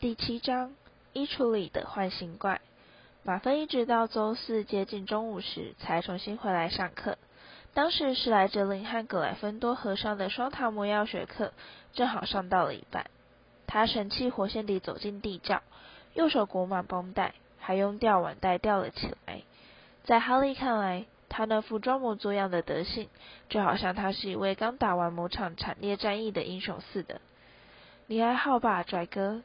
第七章衣橱里的幻形怪。马芬一直到周四接近中午时才重新回来上课。当时是来哲林和格莱芬多和尚的双塔魔药学课正好上到了一半。他神气活现地走进地窖，右手裹满绷带，还用吊碗带吊了起来。在哈利看来，他那副装模作样的德行，就好像他是一位刚打完某场惨烈战役的英雄似的。你还好吧，拽哥？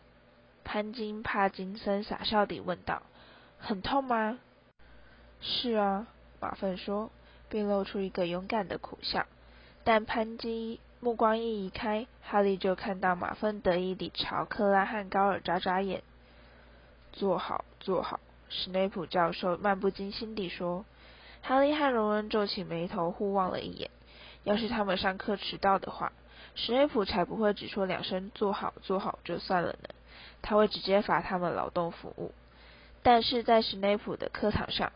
潘金帕金森傻笑地问道：“很痛吗？”“是啊。”马粪说，并露出一个勇敢的苦笑。但潘金目光一移开，哈利就看到马粪得意地朝克拉汉高尔眨眨眼。“坐好，坐好。”史内普教授漫不经心地说。哈利和荣恩皱起眉头，互望了一眼。要是他们上课迟到的话，史内普才不会只说两声“坐好，坐好”就算了呢。他会直接罚他们劳动服务，但是在史内普的课堂上，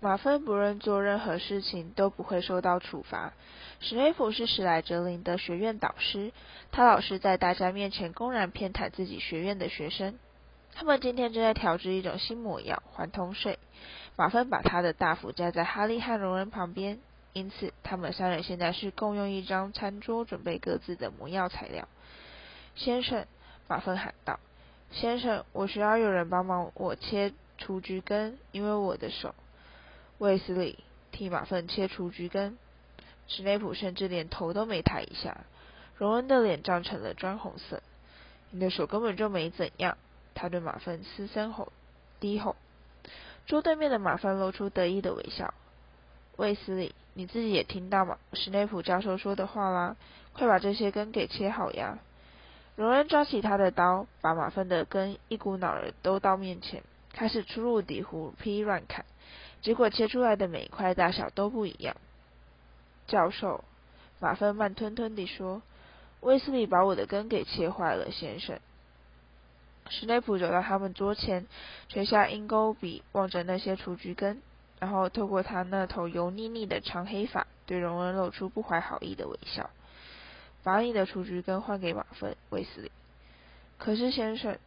马芬不论做任何事情都不会受到处罚。史内普是史莱哲林的学院导师，他老是在大家面前公然偏袒自己学院的学生。他们今天正在调制一种新魔药——环通水。马芬把他的大斧架在哈利和荣恩旁边，因此他们三人现在是共用一张餐桌，准备各自的魔药材料。先生，马芬喊道。先生，我需要有人帮忙我切雏菊根，因为我的手。卫斯理替马粪切雏菊根。史内普甚至连头都没抬一下。荣恩的脸涨成了砖红色。你的手根本就没怎样。他对马粪嘶声吼，低吼。桌对面的马粪露出得意的微笑。卫斯理，你自己也听到马史内普教授说的话啦，快把这些根给切好呀。荣恩抓起他的刀，把马粪的根一股脑儿都到面前，开始出入地胡劈乱砍。结果切出来的每一块大小都不一样。教授，马粪慢吞吞地说：“威斯利把我的根给切坏了，先生。”史内普走到他们桌前，垂下鹰钩鼻，望着那些雏菊根，然后透过他那头油腻腻的长黑发，对荣恩露出不怀好意的微笑。把你的雏菊根换给马粪，威斯利。可是，先生，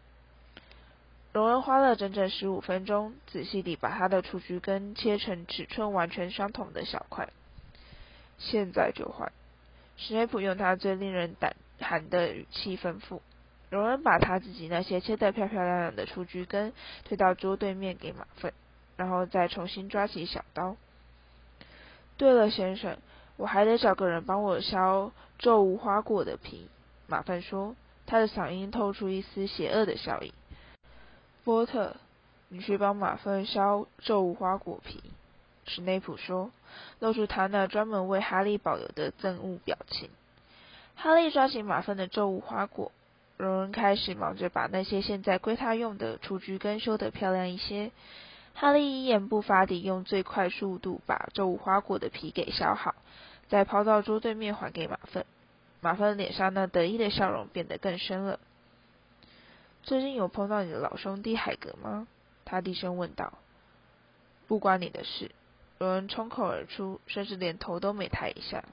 荣恩花了整整十五分钟，仔细地把他的雏菊根切成尺寸完全相同的小块。现在就换。史内普用他最令人胆寒的语气吩咐。荣恩把他自己那些切得漂漂亮亮的雏菊根推到桌对面给马粪，然后再重新抓起小刀。对了，先生。我还得找个人帮我削皱无花果的皮。”马粪说，他的嗓音透出一丝邪恶的笑意。“波特，你去帮马粪削皱无花果皮。”史内普说，露出他那专门为哈利保留的憎恶表情。哈利抓起马粪的皱无花果，荣恩开始忙着把那些现在归他用的雏菊根修得漂亮一些。哈利一言不发地用最快速度把皱无花果的皮给削好，再抛到桌对面还给马粪。马粪脸上那得意的笑容变得更深了。最近有碰到你的老兄弟海格吗？他低声问道。不关你的事。有人冲口而出，甚至连头都没抬一下。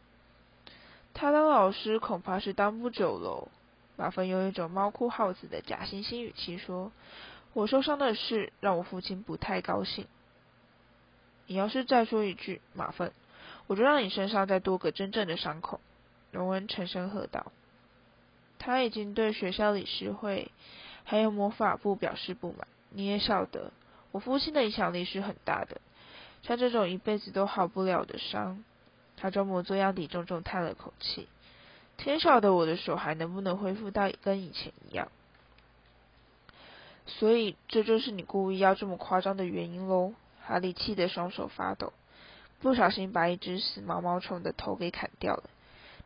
他当老师恐怕是当不久喽。马粪用一种猫哭耗子的假惺惺语气说。我受伤的事让我父亲不太高兴。你要是再说一句马粪，我就让你身上再多个真正的伤口。”荣恩沉声喝道。他已经对学校理事会还有魔法部表示不满。你也晓得，我父亲的影响力是很大的。像这种一辈子都好不了的伤，他装模作样地重重叹了口气。天晓得我的手还能不能恢复到跟以前一样。所以这就是你故意要这么夸张的原因喽！哈利气得双手发抖，不小心把一只死毛毛虫的头给砍掉了。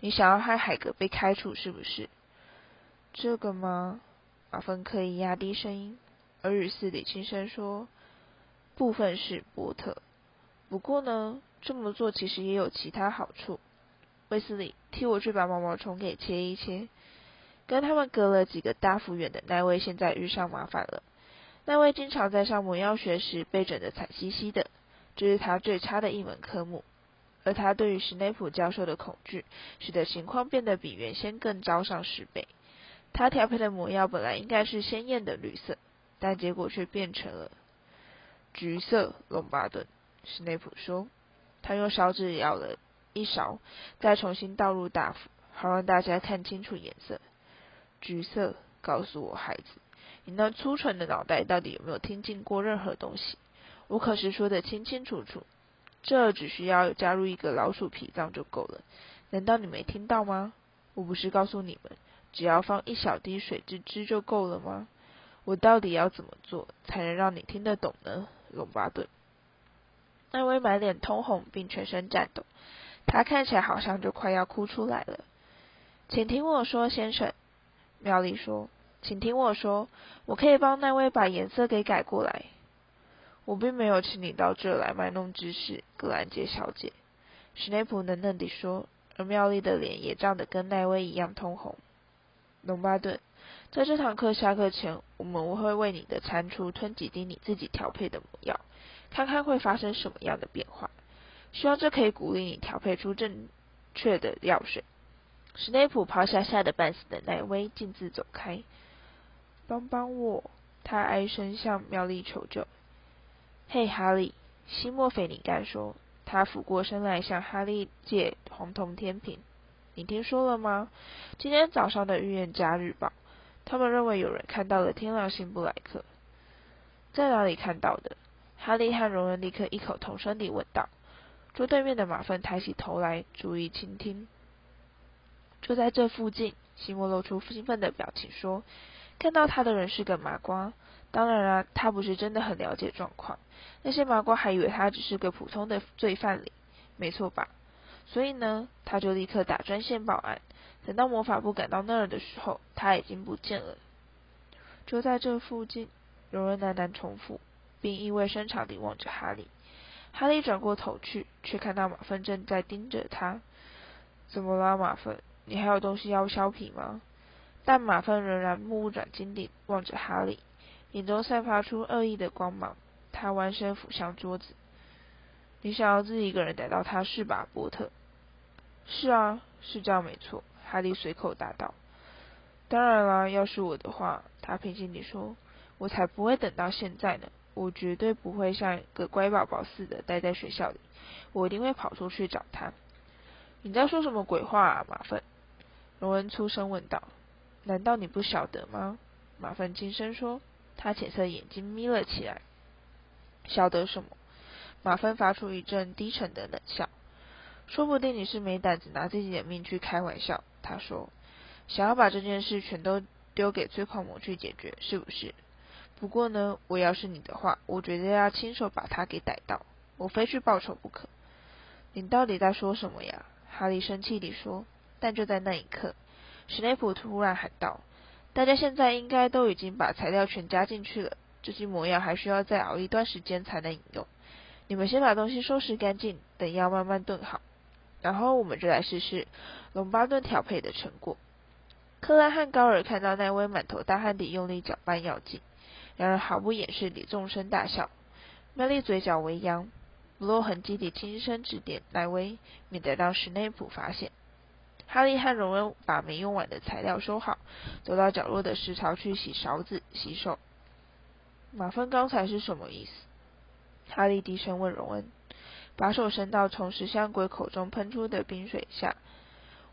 你想要害海格被开除是不是？这个吗？马芬刻意压低声音，耳语斯里轻声说：“部分是波特。不过呢，这么做其实也有其他好处。威斯理，替我去把毛毛虫给切一切。”跟他们隔了几个大幅远的那位，现在遇上麻烦了。那位经常在上魔药学时被整得惨兮兮的，这是他最差的一门科目。而他对于史内普教授的恐惧，使得情况变得比原先更糟上十倍。他调配的魔药本来应该是鲜艳的绿色，但结果却变成了橘色。龙巴顿，史内普说。他用勺子舀了一勺，再重新倒入大釜，好让大家看清楚颜色。橘色，告诉我，孩子，你那粗蠢的脑袋到底有没有听进过任何东西？我可是说的清清楚楚，这只需要加入一个老鼠脾脏就够了。难道你没听到吗？我不是告诉你们，只要放一小滴水之汁就够了吗？我到底要怎么做才能让你听得懂呢，龙巴顿？那威满脸通红，并全身颤抖，他看起来好像就快要哭出来了。请听我说，先生，妙丽说，请听我说，我可以帮那威把颜色给改过来。我并没有请你到这来卖弄知识，格兰杰小姐。史内普冷冷地说，而妙丽的脸也涨得跟奈威一样通红。龙巴顿，在这堂课下课前，我们会为你的蟾蜍吞几滴你自己调配的魔药。看看会发生什么样的变化，希望这可以鼓励你调配出正确的药水。史内普抛下吓得半死的奈威，径自走开。帮帮我！他哀声向妙丽求救。嘿，哈利，西莫菲尼干说。他俯过身来向哈利借红铜天平。你听说了吗？今天早上的预言家日报，他们认为有人看到了天狼星布莱克。在哪里看到的？哈利和荣恩立刻异口同声地问道。桌对面的马粪抬起头来，注意倾听。就在这附近，西莫露出兴奋的表情说：“看到他的人是个麻瓜。当然啊，他不是真的很了解状况。那些麻瓜还以为他只是个普通的罪犯里，没错吧？所以呢，他就立刻打专线报案。等到魔法部赶到那儿的时候，他已经不见了。就在这附近，荣恩喃喃重复。”并意味深长地望着哈利。哈利转过头去，却看到马粪正在盯着他。怎么了，马粪？你还有东西要削皮吗？但马粪仍然目不转睛地望着哈利，眼中散发出恶意的光芒。他弯身俯向桌子。你想要自己一个人逮到他是吧，波特？是啊，是这样没错。哈利随口答道。当然了，要是我的话，他平静地说，我才不会等到现在呢。我绝对不会像个乖宝宝似的待在学校里，我一定会跑出去找他。你在说什么鬼话啊，马粪？荣恩粗声问道。难道你不晓得吗？马粪轻声说。他浅色眼睛眯了起来。晓得什么？马芬发出一阵低沉的冷笑。说不定你是没胆子拿自己的命去开玩笑。他说，想要把这件事全都丢给催狂魔去解决，是不是？不过呢，我要是你的话，我绝对要亲手把他给逮到，我非去报仇不可。你到底在说什么呀？哈利生气地说。但就在那一刻，史内普突然喊道：“大家现在应该都已经把材料全加进去了，这些魔药还需要再熬一段时间才能饮用。你们先把东西收拾干净，等药慢慢炖好，然后我们就来试试龙巴顿调配的成果。”克拉和高尔看到奈威满头大汗地用力搅拌药剂。两人毫不掩饰地纵声大笑，麦莉嘴角微扬，不露痕迹地轻声指点奈威，免得让史内普发现。哈利和荣恩把没用完的材料收好，走到角落的石槽去洗勺子、洗手。马粪刚才是什么意思？哈利低声问荣恩，把手伸到从石像鬼口中喷出的冰水下。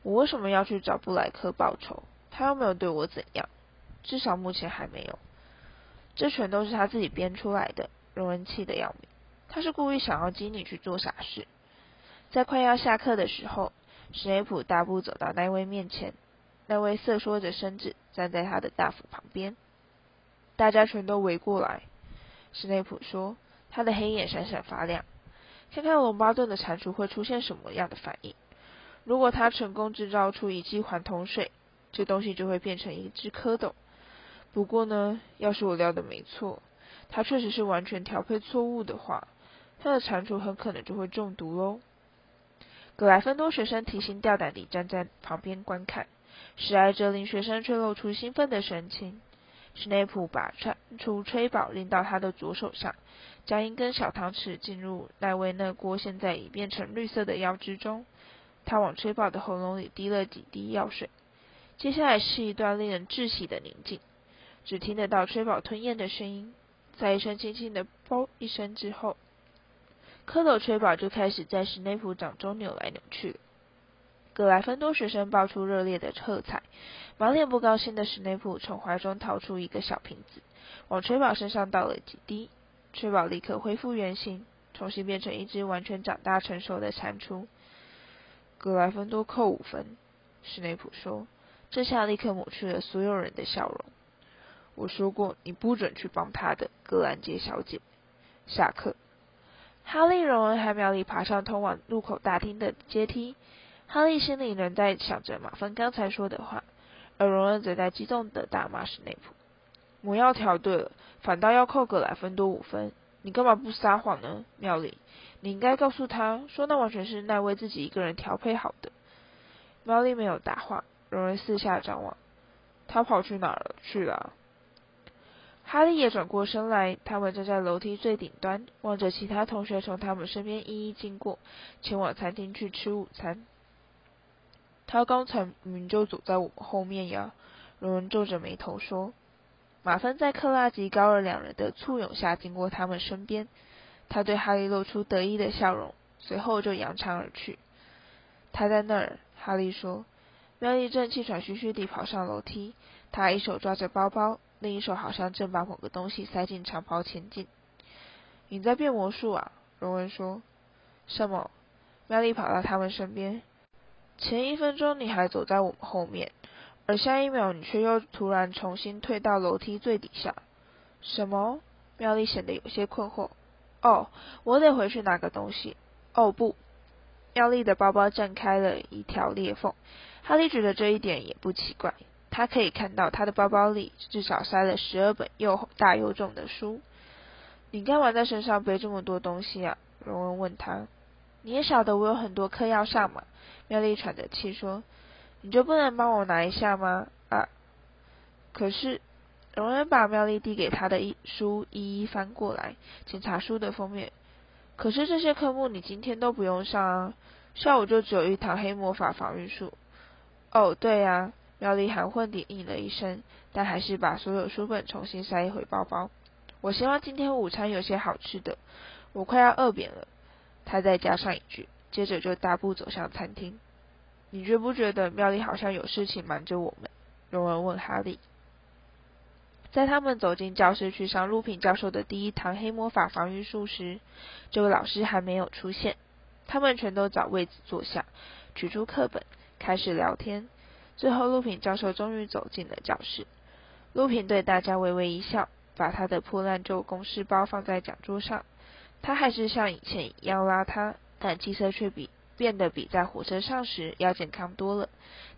我为什么要去找布莱克报仇？他又没有对我怎样，至少目前还没有。这全都是他自己编出来的，荣恩气得要命。他是故意想要激你去做傻事。在快要下课的时候，史内普大步走到奈威面前，那位瑟缩着身子站在他的大斧旁边。大家全都围过来，史内普说，他的黑眼闪闪发亮。看看龙巴顿的蟾蜍会出现什么样的反应。如果他成功制造出一剂环酮水，这东西就会变成一只蝌蚪。不过呢，要是我料的没错，他确实是完全调配错误的话，他的蟾蜍很可能就会中毒喽。格莱芬多学生提心吊胆地站在旁边观看，史莱哲林学生却露出兴奋的神情。史内普把穿出吹宝拎到他的左手上，将一根小糖匙进入奈威那锅现在已变成绿色的药汁中，他往吹宝的喉咙里滴了几滴药水。接下来是一段令人窒息的宁静，只听得到吹宝吞咽的声音。在一声轻轻的“啵”一声之后，蝌蚪吹宝就开始在史内普掌中扭来扭去。格莱芬多学生爆出热烈的喝彩，满脸不高兴的史内普从怀中掏出一个小瓶子，往吹宝身上倒了几滴，吹宝立刻恢复原形，重新变成一只完全长大成熟的蟾蜍。格莱芬多扣五分，史内普说，这下立刻抹去了所有人的笑容。我说过你不准去帮他的，格兰杰小姐。下课。哈利、荣恩和妙丽爬上通往入口大厅的阶梯。哈利心里仍在想着马芬刚才说的话，而荣恩则在激动的大骂史内普：“魔药调对了，反倒要扣格莱芬多五分。你干嘛不撒谎呢，妙丽？你应该告诉他说，那完全是奈威自己一个人调配好的。”妙丽没有答话。荣恩四下张望：“他跑去哪儿了？去了。”哈利也转过身来，他们站在楼梯最顶端，望着其他同学从他们身边一一经过，前往餐厅去吃午餐。他刚才明明就走在我们后面呀，荣恩皱着眉头说。马芬在克拉吉高尔两人的簇拥下经过他们身边，他对哈利露出得意的笑容，随后就扬长而去。他在那儿，哈利说。妙丽正气喘吁吁地跑上楼梯，她一手抓着包包，另一手好像正把某个东西塞进长袍前进。你在变魔术啊？荣恩说。什么？妙丽跑到他们身边。前一分钟你还走在我们后面，而下一秒你却又突然重新退到楼梯最底下。什么？妙丽显得有些困惑。哦，我得回去拿个东西。哦不！妙丽的包包绽开了一条裂缝。哈利觉得这一点也不奇怪。他可以看到他的包包里至少塞了十二本又大又重的书。你干嘛在身上背这么多东西啊？荣恩问他。你也晓得我有很多课要上嘛。妙丽喘着气说：“你就不能帮我拿一下吗？”啊！可是，荣恩把妙丽递给他的一书一一翻过来，检查书的封面。可是这些科目你今天都不用上啊，下午就只有一堂黑魔法防御术。哦，对呀，妙丽含混地应了一声，但还是把所有书本重新塞回包包。我希望今天午餐有些好吃的，我快要饿扁了。他再加上一句。接着就大步走向餐厅。你觉不觉得妙丽好像有事情瞒着我们？荣恩问哈利。在他们走进教室去上陆平教授的第一堂黑魔法防御术时，这位老师还没有出现。他们全都找位子坐下，取出课本，开始聊天。最后，陆平教授终于走进了教室。陆平对大家微微一笑，把他的破烂旧公事包放在讲桌上。他还是像以前一样邋遢。但气色却比变得比在火车上时要健康多了，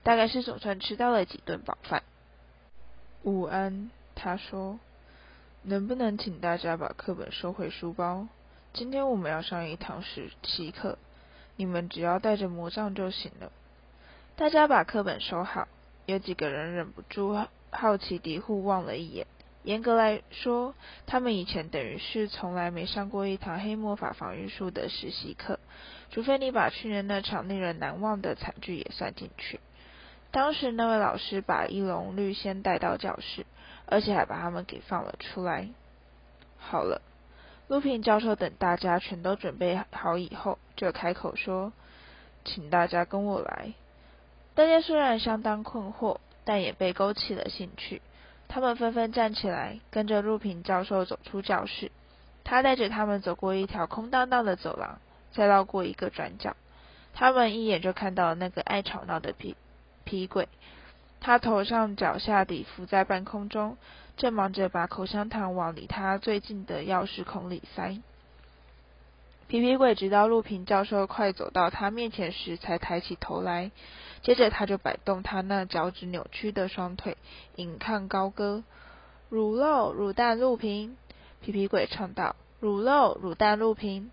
大概是总算吃到了几顿饱饭。午安，他说，能不能请大家把课本收回书包？今天我们要上一堂实习课，你们只要带着魔杖就行了。大家把课本收好，有几个人忍不住好奇地互望了一眼。严格来说，他们以前等于是从来没上过一堂黑魔法防御术的实习课，除非你把去年那场令人难忘的惨剧也算进去。当时那位老师把一笼绿先带到教室，而且还把他们给放了出来。好了，陆平教授等大家全都准备好以后，就开口说：“请大家跟我来。”大家虽然相当困惑，但也被勾起了兴趣。他们纷纷站起来，跟着陆平教授走出教室。他带着他们走过一条空荡荡的走廊，再绕过一个转角。他们一眼就看到了那个爱吵闹的皮皮鬼。他头上脚下地浮在半空中，正忙着把口香糖往离他最近的钥匙孔里塞。皮皮鬼直到陆平教授快走到他面前时，才抬起头来。接着他就摆动他那脚趾扭曲的双腿，引吭高歌：“乳酪乳蛋陆平。”皮皮鬼唱道：“乳酪乳蛋陆平。”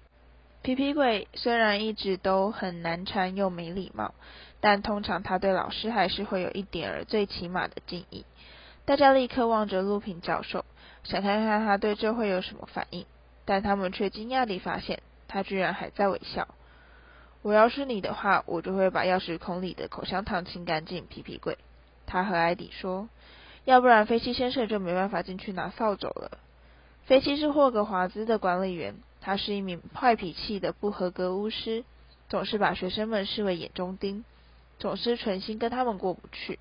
皮皮鬼虽然一直都很难缠又没礼貌，但通常他对老师还是会有一点儿最起码的敬意。大家立刻望着陆平教授，想看看他对这会有什么反应，但他们却惊讶地发现，他居然还在微笑。我要是你的话，我就会把钥匙孔里的口香糖清干净。皮皮鬼，他和艾迪说：“要不然飞七先生就没办法进去拿扫帚了。”飞七是霍格华兹的管理员，他是一名坏脾气的不合格巫师，总是把学生们视为眼中钉，总是存心跟他们过不去。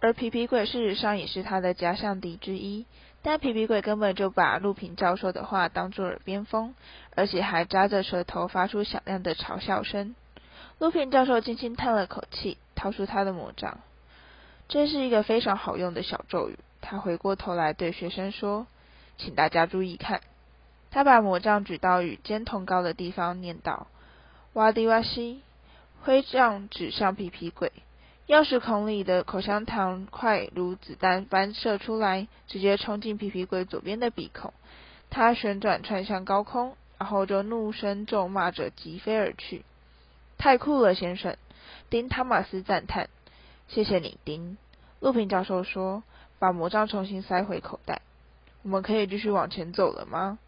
而皮皮鬼事实上也是他的假想敌之一，但皮皮鬼根本就把陆平教授的话当作耳边风，而且还扎着舌头发出响亮的嘲笑声。陆平教授轻轻叹了口气，掏出他的魔杖。这是一个非常好用的小咒语。他回过头来对学生说：“请大家注意看。”他把魔杖举到与肩同高的地方，念道：“哇迪哇西！”挥杖指向皮皮鬼。钥匙孔里的口香糖块如子弹般射出来，直接冲进皮皮鬼左边的鼻孔。他旋转窜向高空，然后就怒声咒骂着疾飞而去。太酷了，先生！丁·汤马斯赞叹。谢谢你，丁。陆平教授说，把魔杖重新塞回口袋。我们可以继续往前走了吗？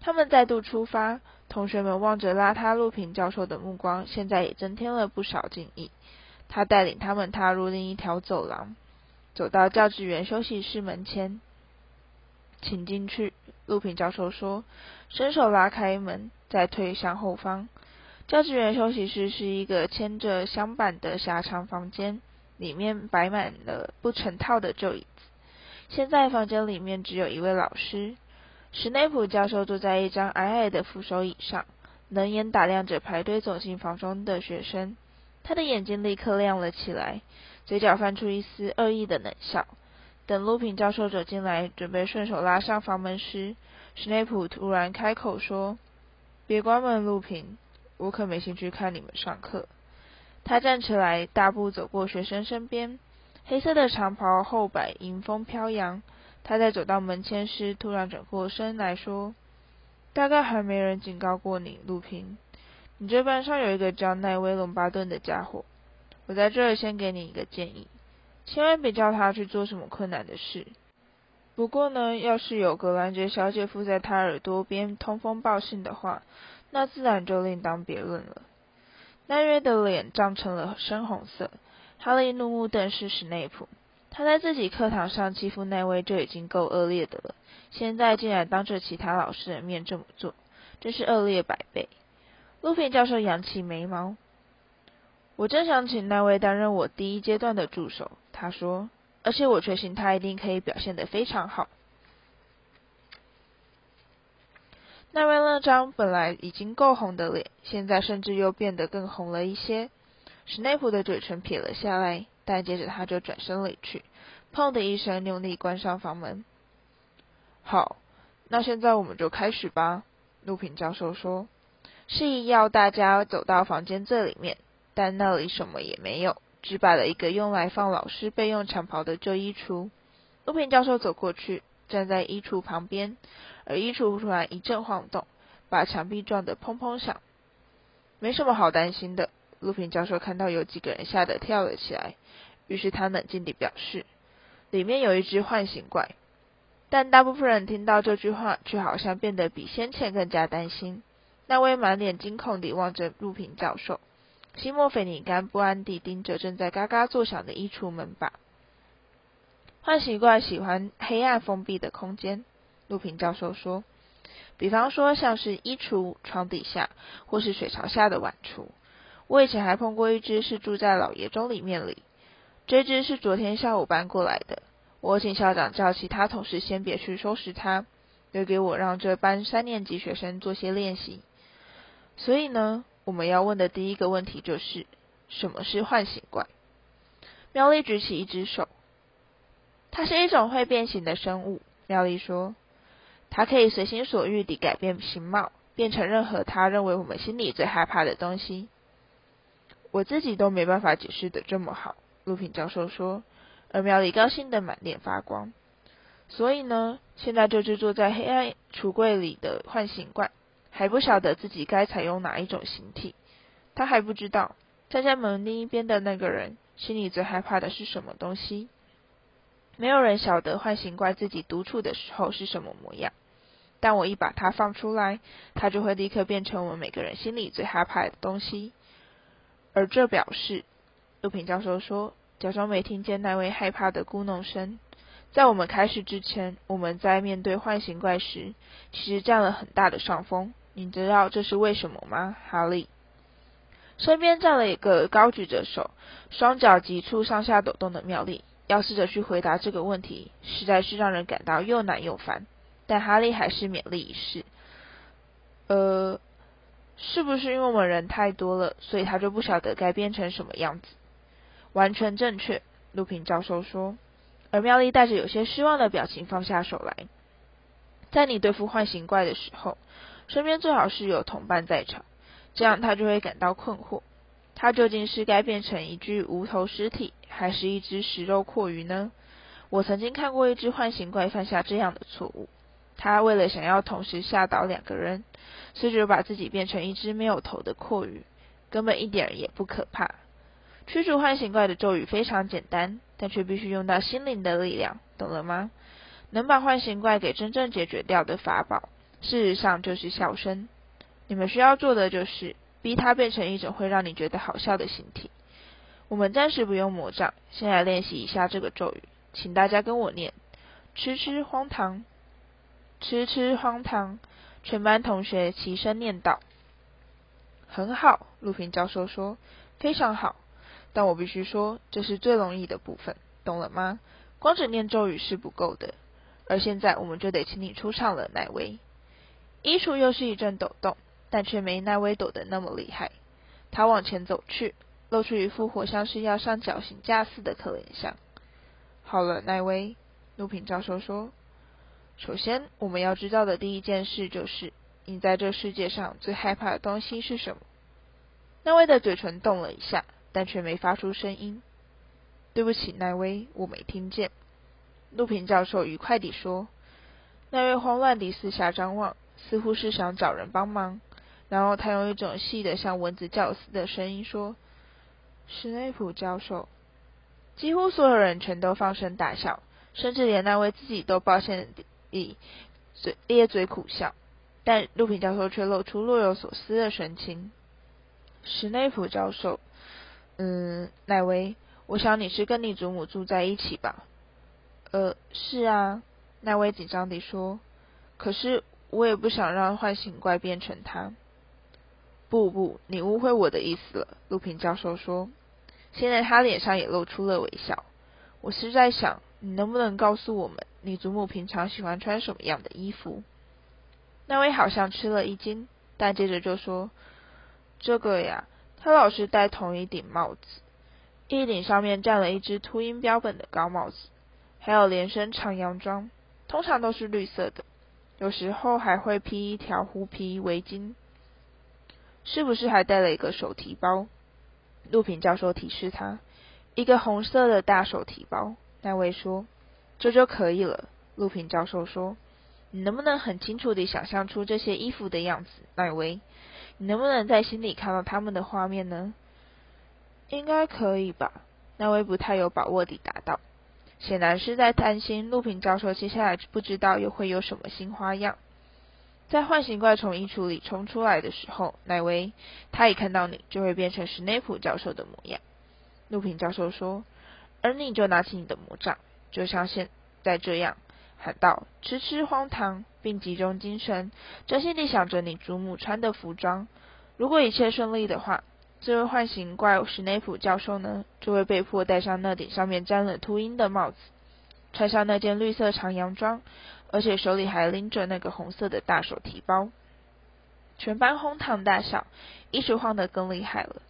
他们再度出发。同学们望着邋遢陆平教授的目光，现在也增添了不少敬意。他带领他们踏入另一条走廊，走到教职员休息室门前，请进去。陆平教授说，伸手拉开门，再退向后方。教职员休息室是一个牵着香板的狭长房间，里面摆满了不成套的旧椅子。现在房间里面只有一位老师，史内普教授坐在一张矮矮的扶手椅上，冷眼打量着排队走进房中的学生。他的眼睛立刻亮了起来，嘴角泛出一丝恶意的冷笑。等陆平教授走进来，准备顺手拉上房门时，史内普突然开口说：“别关门，陆平，我可没兴趣看你们上课。”他站起来，大步走过学生身边，黑色的长袍后摆迎风飘扬。他在走到门前时，突然转过身来说：“大概还没人警告过你，陆平。”你这班上有一个叫奈威·隆巴顿的家伙，我在这儿先给你一个建议，千万别叫他去做什么困难的事。不过呢，要是有格兰杰小姐附在他耳朵边通风报信的话，那自然就另当别论了。奈威的脸涨成了深红色，哈利怒目瞪视史内普。他在自己课堂上欺负奈威就已经够恶劣的了，现在竟然当着其他老师的面这么做，真是恶劣百倍。路平教授扬起眉毛。我正想请那位担任我第一阶段的助手，他说，而且我确信他一定可以表现得非常好。那位那张本来已经够红的脸，现在甚至又变得更红了一些。史内普的嘴唇撇了下来，但接着他就转身离去，砰的一声用力关上房门。好，那现在我们就开始吧，陆平教授说。示意要大家走到房间最里面，但那里什么也没有，只摆了一个用来放老师备用长袍的旧衣橱。陆平教授走过去，站在衣橱旁边，而衣橱突然一阵晃动，把墙壁撞得砰砰响。没什么好担心的。陆平教授看到有几个人吓得跳了起来，于是他冷静地表示：“里面有一只唤醒怪。”但大部分人听到这句话，却好像变得比先前更加担心。那位满脸惊恐地望着陆平教授，西莫菲尼甘不安地盯着正在嘎嘎作响的衣橱门把。坏习怪喜欢黑暗封闭的空间，陆平教授说，比方说像是衣橱、床底下或是水槽下的碗橱。我以前还碰过一只是住在老爷钟里面里，这只是昨天下午搬过来的。我请校长叫其他同事先别去收拾它，留给我让这班三年级学生做些练习。所以呢，我们要问的第一个问题就是，什么是唤醒怪？妙丽举起一只手，它是一种会变形的生物。妙丽说，它可以随心所欲地改变形貌，变成任何他认为我们心里最害怕的东西。我自己都没办法解释的这么好，陆平教授说，而妙丽高兴的满脸发光。所以呢，现在就制作在黑暗橱柜里的唤醒怪。还不晓得自己该采用哪一种形体，他还不知道站在门另一边的那个人心里最害怕的是什么东西。没有人晓得唤醒怪自己独处的时候是什么模样，但我一把它放出来，它就会立刻变成我们每个人心里最害怕的东西。而这表示，陆平教授说，假装没听见那位害怕的咕哝声。在我们开始之前，我们在面对幻形怪时，其实占了很大的上风。你知道这是为什么吗，哈利？身边站了一个高举着手、双脚急促上下抖动的妙丽。要试着去回答这个问题，实在是让人感到又难又烦。但哈利还是勉力一试。呃，是不是因为我们人太多了，所以他就不晓得该变成什么样子？完全正确，陆平教授说。而妙丽带着有些失望的表情放下手来。在你对付幻形怪的时候，身边最好是有同伴在场，这样他就会感到困惑：他究竟是该变成一具无头尸体，还是一只食肉阔鱼呢？我曾经看过一只幻形怪犯下这样的错误。他为了想要同时吓倒两个人，所以就把自己变成一只没有头的阔鱼，根本一点也不可怕。驱逐幻形怪的咒语非常简单，但却必须用到心灵的力量，懂了吗？能把幻形怪给真正解决掉的法宝，事实上就是笑声。你们需要做的就是逼它变成一种会让你觉得好笑的形体。我们暂时不用魔杖，先来练习一下这个咒语，请大家跟我念：吃吃荒唐，吃吃荒唐。全班同学齐声念道：“很好。”陆平教授说：“非常好。”但我必须说，这是最容易的部分，懂了吗？光只念咒语是不够的。而现在，我们就得请你出场了，哪位。衣橱又是一阵抖动，但却没奈威抖得那么厉害。他往前走去，露出一副活像是要上绞刑架似的可怜相。好了，奈威，陆平教授说。首先，我们要知道的第一件事就是，你在这世界上最害怕的东西是什么？奈威的嘴唇动了一下。但却没发出声音。对不起，奈威，我没听见。陆平教授愉快地说。奈威慌乱地四下张望，似乎是想找人帮忙。然后他用一种细的像蚊子叫似的声音说：“史内普教授。”几乎所有人全都放声大笑，甚至连奈威自己都抱歉地嘴咧嘴苦笑。但陆平教授却露出若有所思的神情。史内普教授。嗯，奈威，我想你是跟你祖母住在一起吧？呃，是啊，奈威紧张地说。可是我也不想让幻形怪变成他。不不，你误会我的意思了，陆平教授说。现在他脸上也露出了微笑。我是在想，你能不能告诉我们，你祖母平常喜欢穿什么样的衣服？那位好像吃了一惊，但接着就说：“这个呀。”他老是戴同一顶帽子，一顶上面站了一只秃鹰标本的高帽子，还有连身长洋装，通常都是绿色的，有时候还会披一条狐皮围巾。是不是还带了一个手提包？陆平教授提示他，一个红色的大手提包。奈威说：“这就可以了。”陆平教授说：“你能不能很清楚地想象出这些衣服的样子，奈威？”你能不能在心里看到他们的画面呢？应该可以吧。那位不太有把握地答道，显然是在担心陆平教授接下来不知道又会有什么新花样。在幻形怪从衣橱里冲出来的时候，奈威，他一看到你就会变成史内普教授的模样。陆平教授说，而你就拿起你的魔杖，就像现在这样。喊道：“痴痴荒唐，并集中精神，专心地想着你祖母穿的服装。如果一切顺利的话，这位幻形怪史内普教授呢，就会被迫戴上那顶上面沾了秃鹰的帽子，穿上那件绿色长洋装，而且手里还拎着那个红色的大手提包。”全班哄堂大笑，一时晃得更厉害了。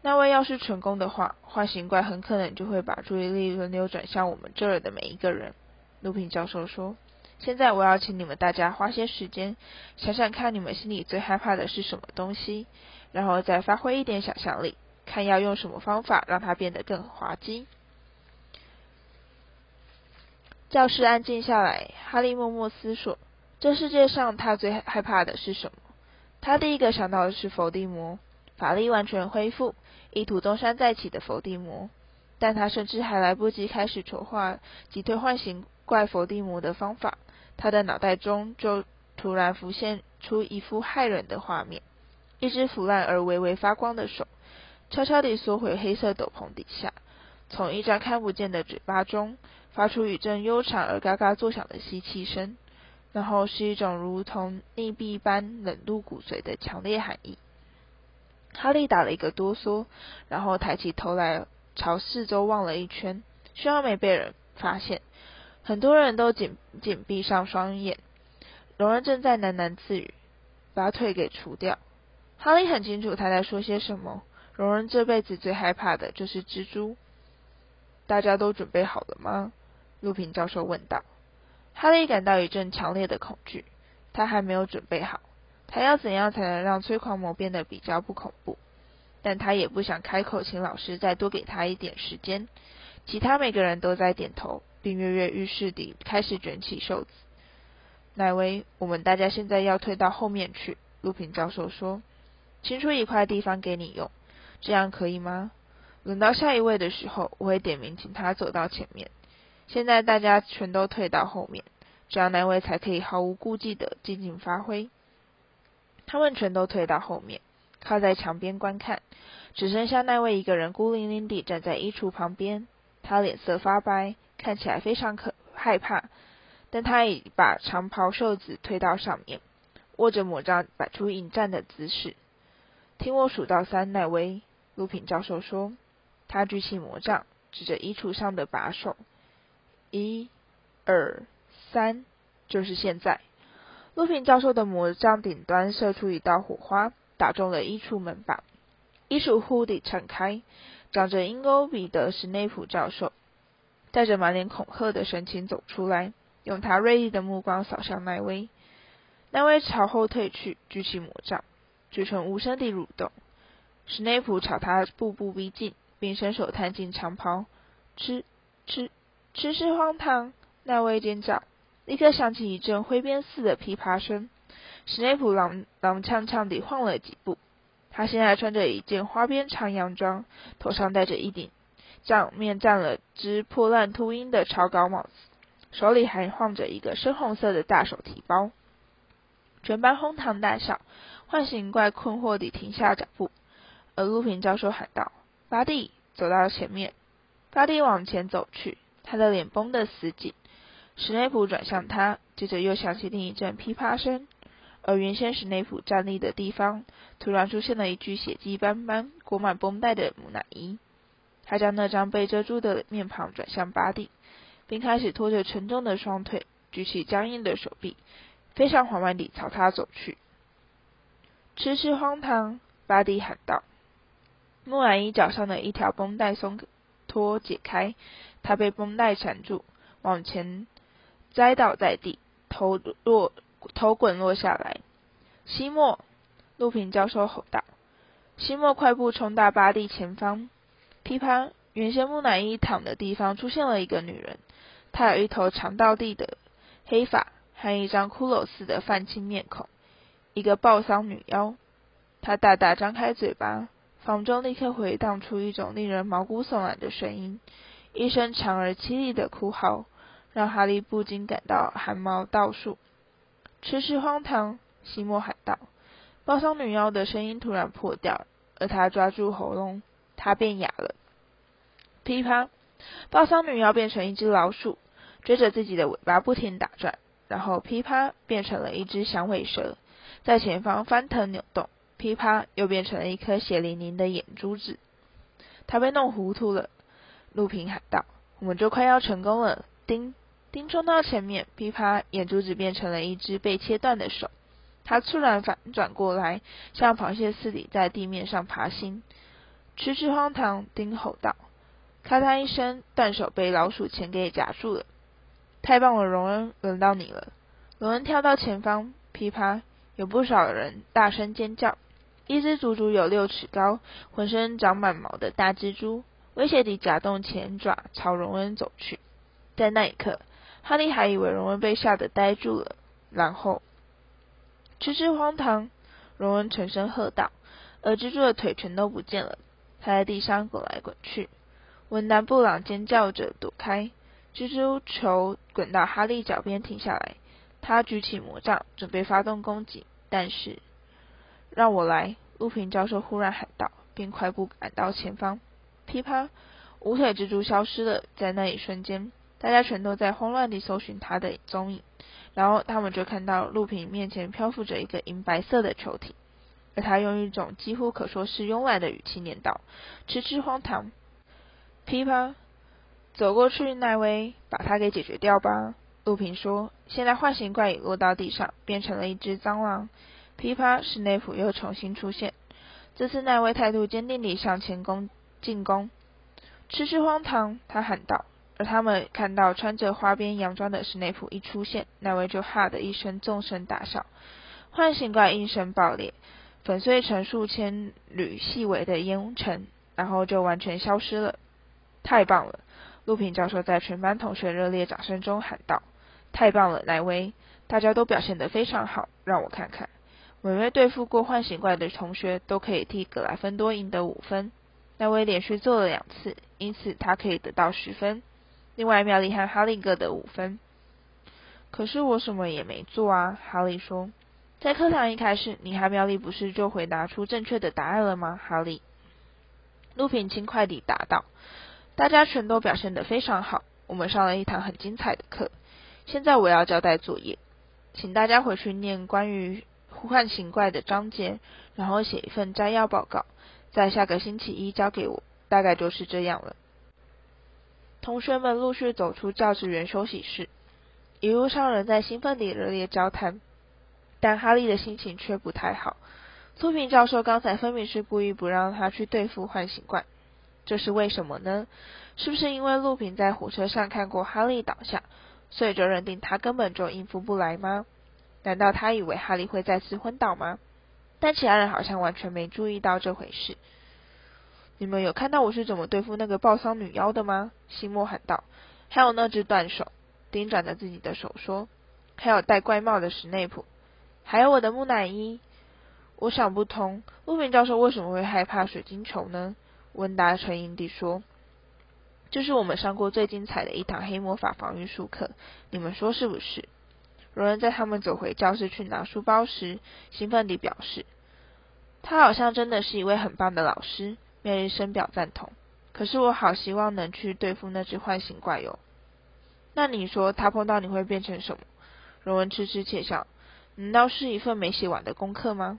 那位要是成功的话，幻形怪很可能就会把注意力轮流转向我们这儿的每一个人。陆平教授说：“现在我要请你们大家花些时间，想想看你们心里最害怕的是什么东西，然后再发挥一点想象力，看要用什么方法让它变得更滑稽。”教室安静下来，哈利默默思索：这世界上他最害怕的是什么？他第一个想到的是伏地魔，法力完全恢复，意图东山再起的伏地魔。但他甚至还来不及开始筹划击退唤醒怪伏地魔的方法，他的脑袋中就突然浮现出一幅骇人的画面：一只腐烂而微微发光的手，悄悄地缩回黑色斗篷底下，从一张看不见的嘴巴中发出一阵悠长而嘎嘎作响的吸气声，然后是一种如同溺毙般冷入骨髓的强烈寒意。哈利打了一个哆嗦，然后抬起头来朝四周望了一圈，希望没被人发现。很多人都紧紧闭上双眼。荣恩正在喃喃自语：“把腿给除掉。”哈利很清楚他在说些什么。荣恩这辈子最害怕的就是蜘蛛。大家都准备好了吗？陆平教授问道。哈利感到一阵强烈的恐惧。他还没有准备好。他要怎样才能让催狂魔变得比较不恐怖？但他也不想开口，请老师再多给他一点时间。其他每个人都在点头，并跃跃欲试地开始卷起袖子。奈威，我们大家现在要退到后面去。陆平教授说：“清出一块地方给你用，这样可以吗？轮到下一位的时候，我会点名请他走到前面。现在大家全都退到后面，这样那位才可以毫无顾忌地尽情发挥。”他们全都退到后面，靠在墙边观看，只剩下那位一个人孤零零地站在衣橱旁边。他脸色发白，看起来非常可害怕，但他已把长袍袖子推到上面，握着魔杖，摆出迎战的姿势。听我数到三，奈威，陆平教授说。他举起魔杖，指着衣橱上的把手，一、二、三，就是现在。陆平教授的魔杖顶端射出一道火花，打中了衣橱门把，衣橱忽地敞开，长着鹰钩鼻的史内普教授带着满脸恐吓的神情走出来，用他锐利的目光扫向奈威。奈威朝后退去，举起魔杖，嘴唇无声地蠕动。史内普朝他步步逼近，并伸手探进长袍。吃吃吃吃荒唐！奈威尖叫。立刻响起一阵挥鞭似的噼啪声，史内普踉踉跄跄地晃了几步。他现在穿着一件花边长洋装，头上戴着一顶上面站了只破烂秃鹰的超高帽子，手里还晃着一个深红色的大手提包。全班哄堂大笑，唤醒怪困惑地停下脚步。而陆平教授喊道：“巴蒂，走到前面。”巴蒂往前走去，他的脸绷得死紧。史内普转向他，接着又响起另一阵噼啪声，而原先史内普站立的地方，突然出现了一具血迹斑斑、裹满绷带的木乃伊。他将那张被遮住的面庞转向巴蒂，并开始拖着沉重的双腿，举起僵硬的手臂，非常缓慢地朝他走去。痴痴荒唐！巴蒂喊道。木乃伊脚上的一条绷带松脱解开，他被绷带缠住，往前。栽倒在地，头落头滚落下来。西莫，陆平教授吼道。西莫快步冲到巴蒂前方。噼啪，原先木乃伊躺的地方出现了一个女人。她有一头长到地的黑发，和一张骷髅似的泛青面孔，一个暴丧女妖。她大大张开嘴巴，房中立刻回荡出一种令人毛骨悚然的声音，一声长而凄厉的哭嚎。让哈利不禁感到汗毛倒竖。痴痴荒唐！西莫喊道。暴丧女妖的声音突然破掉，而她抓住喉咙，她变哑了。噼啪！暴丧女妖变成一只老鼠，追着自己的尾巴不停打转，然后噼啪变成了一只响尾蛇，在前方翻腾扭动。噼啪又变成了一颗血淋淋的眼珠子。他被弄糊涂了。陆平喊道：“我们就快要成功了！”叮。钉冲到前面，噼啪，眼珠子变成了一只被切断的手。他突然反转过来，像螃蟹似的在地面上爬行。痴痴荒唐！丁吼道。咔嗒一声，断手被老鼠钳给夹住了。太棒了，荣恩，轮到你了。荣恩跳到前方，噼啪，有不少人大声尖叫。一只足足有六尺高、浑身长满毛的大蜘蛛，威胁地夹动前爪朝荣恩走去。在那一刻。哈利还以为荣恩被吓得呆住了，然后，痴痴荒唐！荣恩沉声喝道，而蜘蛛的腿全都不见了，他在地上滚来滚去。文丹布朗尖叫着躲开，蜘蛛球滚到哈利脚边停下来，他举起魔杖准备发动攻击，但是，让我来！陆平教授忽然喊道，并快步赶到前方。噼啪！无腿蜘蛛消失了，在那一瞬间，大家全都在慌乱地搜寻它的踪影。然后他们就看到陆平面前漂浮着一个银白色的球体，而他用一种几乎可说是慵懒的语气念道：“痴痴荒唐。”噼啪，走过去，奈威，把它给解决掉吧。陆平说：“现在幻形怪已落到地上，变成了一只蟑螂。”噼啪，史内普又重新出现。这次奈威态度坚定地向前攻进攻。痴痴荒唐，他喊道。而他们看到穿着花边洋装的史内普一出现，奈威就哈的一声纵声大笑，幻形怪应声爆裂，粉碎成数千缕细微的烟尘，然后就完全消失了。太棒了！陆平教授在全班同学热烈掌声中喊道：“太棒了，奈威！大家都表现得非常好。让我看看，每位对付过唤醒怪的同学都可以替格莱芬多赢得五分。奈威连续做了两次，因此他可以得到十分。”另外，妙丽和哈利各得五分。可是我什么也没做啊，哈利说。在课堂一开始，你和妙丽不是就回答出正确的答案了吗？哈利。陆平轻快地答道。大家全都表现得非常好，我们上了一堂很精彩的课。现在我要交代作业，请大家回去念关于唤醒怪的章节，然后写一份摘要报告，在下个星期一交给我。大概就是这样了。同学们陆续走出教职员休息室，一路上仍在兴奋地热烈交谈，但哈利的心情却不太好。苏平教授刚才分明是故意不让他去对付唤醒怪，这是为什么呢？是不是因为陆平在火车上看过哈利倒下，所以就认定他根本就应付不来吗？难道他以为哈利会再次昏倒吗？但其他人好像完全没注意到这回事。你们有看到我是怎么对付那个暴丧女妖的吗？西莫喊道。还有那只断手，丁转着自己的手说。还有戴怪帽的史内普，还有我的木乃伊。我想不通，陆明教授为什么会害怕水晶球呢？温达沉吟地说。这是我们上过最精彩的一堂黑魔法防御术课，你们说是不是？荣恩在他们走回教室去拿书包时，兴奋地表示，他好像真的是一位很棒的老师。妙丽深表赞同。可是我好希望能去对付那只幻形怪哟。那你说他碰到你会变成什么？荣恩痴痴窃笑。难道是一份没写完的功课吗？